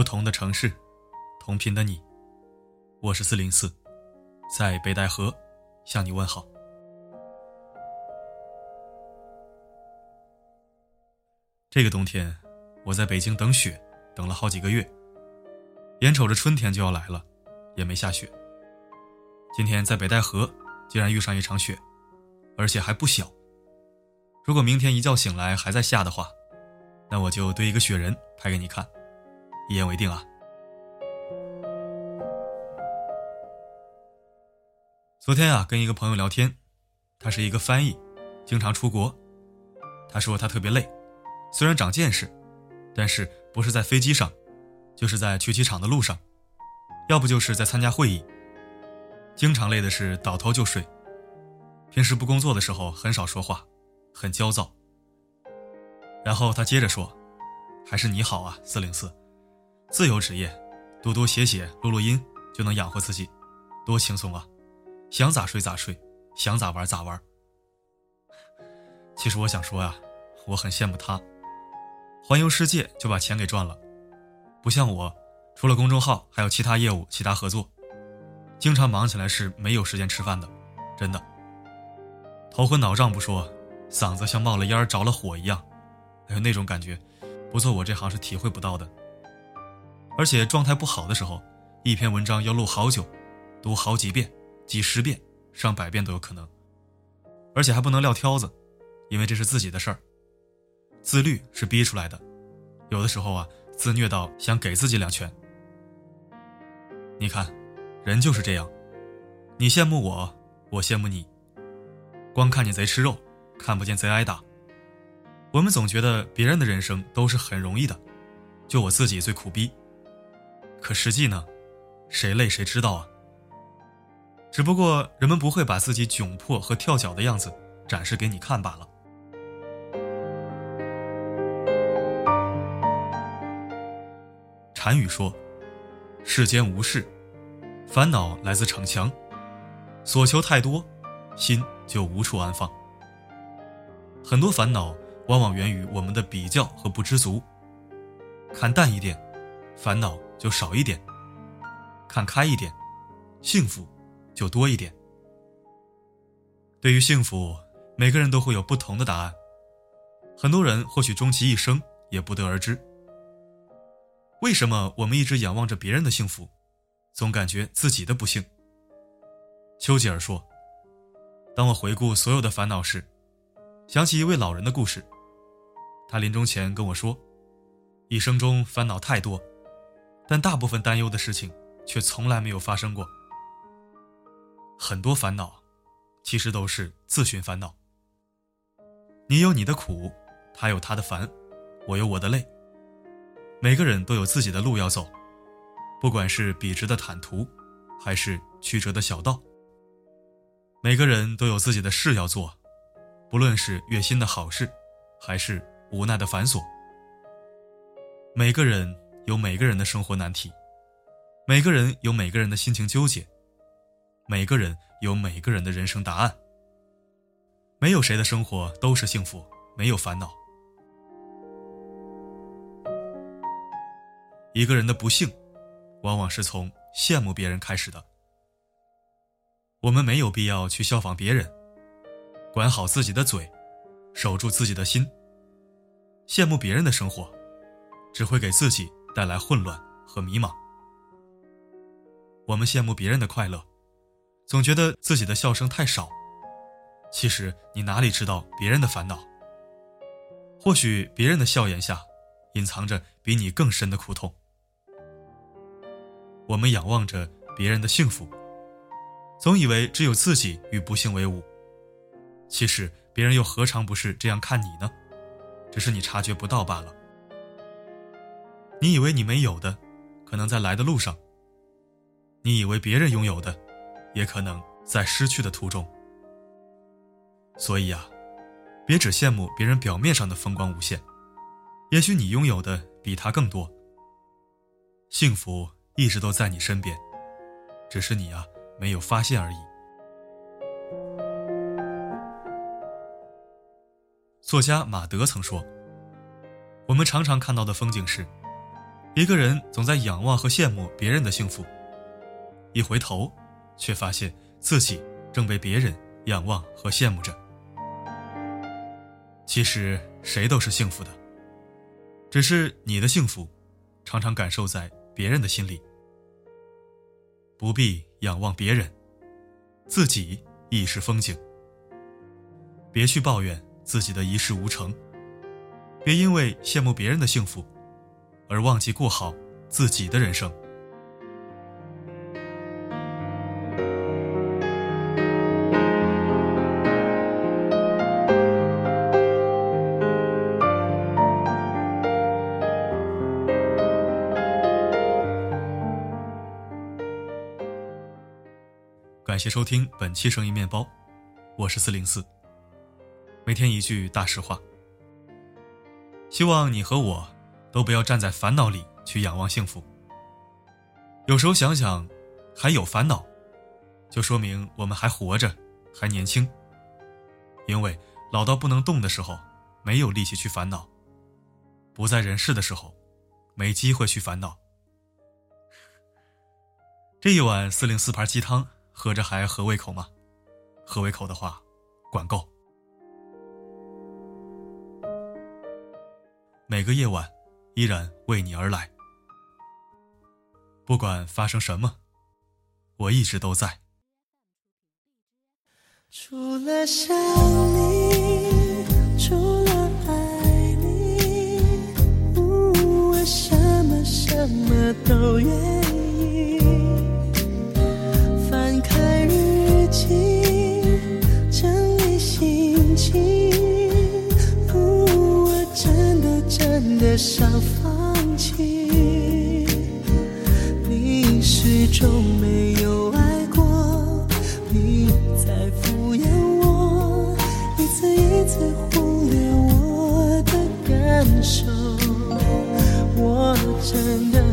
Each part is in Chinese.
不同的城市，同频的你，我是四零四，在北戴河向你问好。这个冬天，我在北京等雪，等了好几个月，眼瞅着春天就要来了，也没下雪。今天在北戴河，竟然遇上一场雪，而且还不小。如果明天一觉醒来还在下的话，那我就堆一个雪人拍给你看，一言为定啊。昨天啊，跟一个朋友聊天，他是一个翻译，经常出国。他说他特别累，虽然长见识，但是不是在飞机上，就是在去机场的路上，要不就是在参加会议。经常累的是倒头就睡，平时不工作的时候很少说话。很焦躁。然后他接着说：“还是你好啊，四零四，自由职业，多多写写录录音就能养活自己，多轻松啊！想咋睡咋睡，想咋玩咋玩。”其实我想说呀，我很羡慕他，环游世界就把钱给赚了，不像我，除了公众号还有其他业务、其他合作，经常忙起来是没有时间吃饭的，真的。头昏脑胀不说。嗓子像冒了烟着了火一样，哎呦，那种感觉，不做我这行是体会不到的。而且状态不好的时候，一篇文章要录好久，读好几遍、几十遍、上百遍都有可能。而且还不能撂挑子，因为这是自己的事儿。自律是逼出来的，有的时候啊，自虐到想给自己两拳。你看，人就是这样，你羡慕我，我羡慕你，光看你贼吃肉。看不见贼挨打。我们总觉得别人的人生都是很容易的，就我自己最苦逼。可实际呢，谁累谁知道啊。只不过人们不会把自己窘迫和跳脚的样子展示给你看罢了。禅语说：“世间无事，烦恼来自逞强，所求太多，心就无处安放。”很多烦恼往往源于我们的比较和不知足。看淡一点，烦恼就少一点；看开一点，幸福就多一点。对于幸福，每个人都会有不同的答案。很多人或许终其一生也不得而知。为什么我们一直仰望着别人的幸福，总感觉自己的不幸？丘吉尔说：“当我回顾所有的烦恼时。”想起一位老人的故事，他临终前跟我说：“一生中烦恼太多，但大部分担忧的事情却从来没有发生过。很多烦恼，其实都是自寻烦恼。你有你的苦，他有他的烦，我有我的累。每个人都有自己的路要走，不管是笔直的坦途，还是曲折的小道。每个人都有自己的事要做。”不论是月薪的好事，还是无奈的繁琐，每个人有每个人的生活难题，每个人有每个人的心情纠结，每个人有每个人的人生答案。没有谁的生活都是幸福，没有烦恼。一个人的不幸，往往是从羡慕别人开始的。我们没有必要去效仿别人。管好自己的嘴，守住自己的心。羡慕别人的生活，只会给自己带来混乱和迷茫。我们羡慕别人的快乐，总觉得自己的笑声太少。其实你哪里知道别人的烦恼？或许别人的笑颜下，隐藏着比你更深的苦痛。我们仰望着别人的幸福，总以为只有自己与不幸为伍。其实别人又何尝不是这样看你呢？只是你察觉不到罢了。你以为你没有的，可能在来的路上；你以为别人拥有的，也可能在失去的途中。所以啊，别只羡慕别人表面上的风光无限，也许你拥有的比他更多。幸福一直都在你身边，只是你啊没有发现而已。作家马德曾说：“我们常常看到的风景是，一个人总在仰望和羡慕别人的幸福，一回头，却发现自己正被别人仰望和羡慕着。其实谁都是幸福的，只是你的幸福，常常感受在别人的心里。不必仰望别人，自己亦是风景。别去抱怨自己的一事无成，别因为羡慕别人的幸福。而忘记过好自己的人生。感谢收听本期声音面包，我是四零四。每天一句大实话，希望你和我。都不要站在烦恼里去仰望幸福。有时候想想，还有烦恼，就说明我们还活着，还年轻。因为老到不能动的时候，没有力气去烦恼；不在人世的时候，没机会去烦恼。这一碗四零四盘鸡汤，喝着还合胃口吗？合胃口的话，管够。每个夜晚。依然为你而来，不管发生什么，我一直都在。除了想你，除了爱你，我什么什么都愿意。真的想放弃，你始终没有爱过。你在敷衍我，一次一次忽略我的感受，我真的。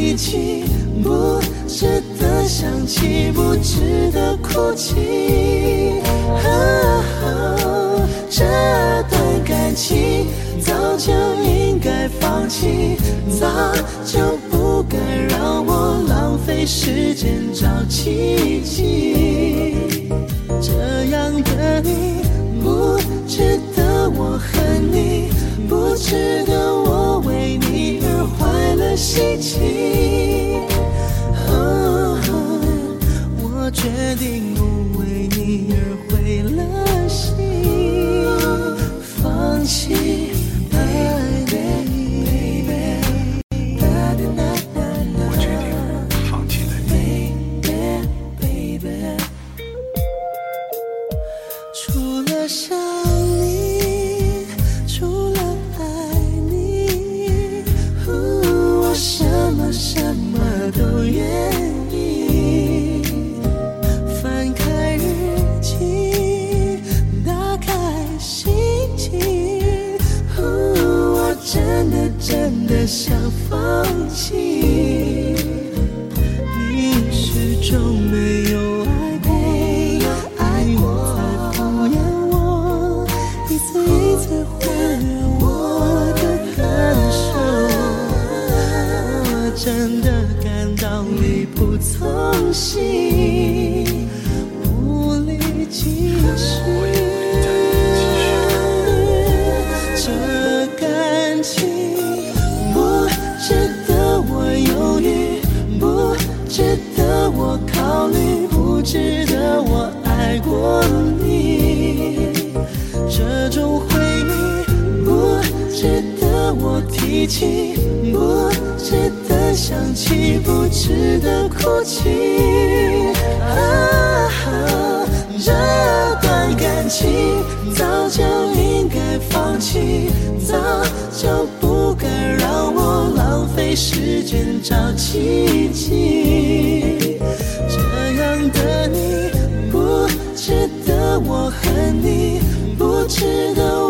一起。不值得想起，不值得哭泣。这段感情早就应该放弃，早就不该让我浪费时间找奇迹。这样的你，不值得我恨你，不值真的感到力不从心无力继续这感情不值得我犹豫不值得我考虑不值得我爱过你这种回忆不值得我提起不值想起不值得哭泣。啊，这段感情早就应该放弃，早就不该让我浪费时间找奇迹。这样的你不值得我恨你，不值得我。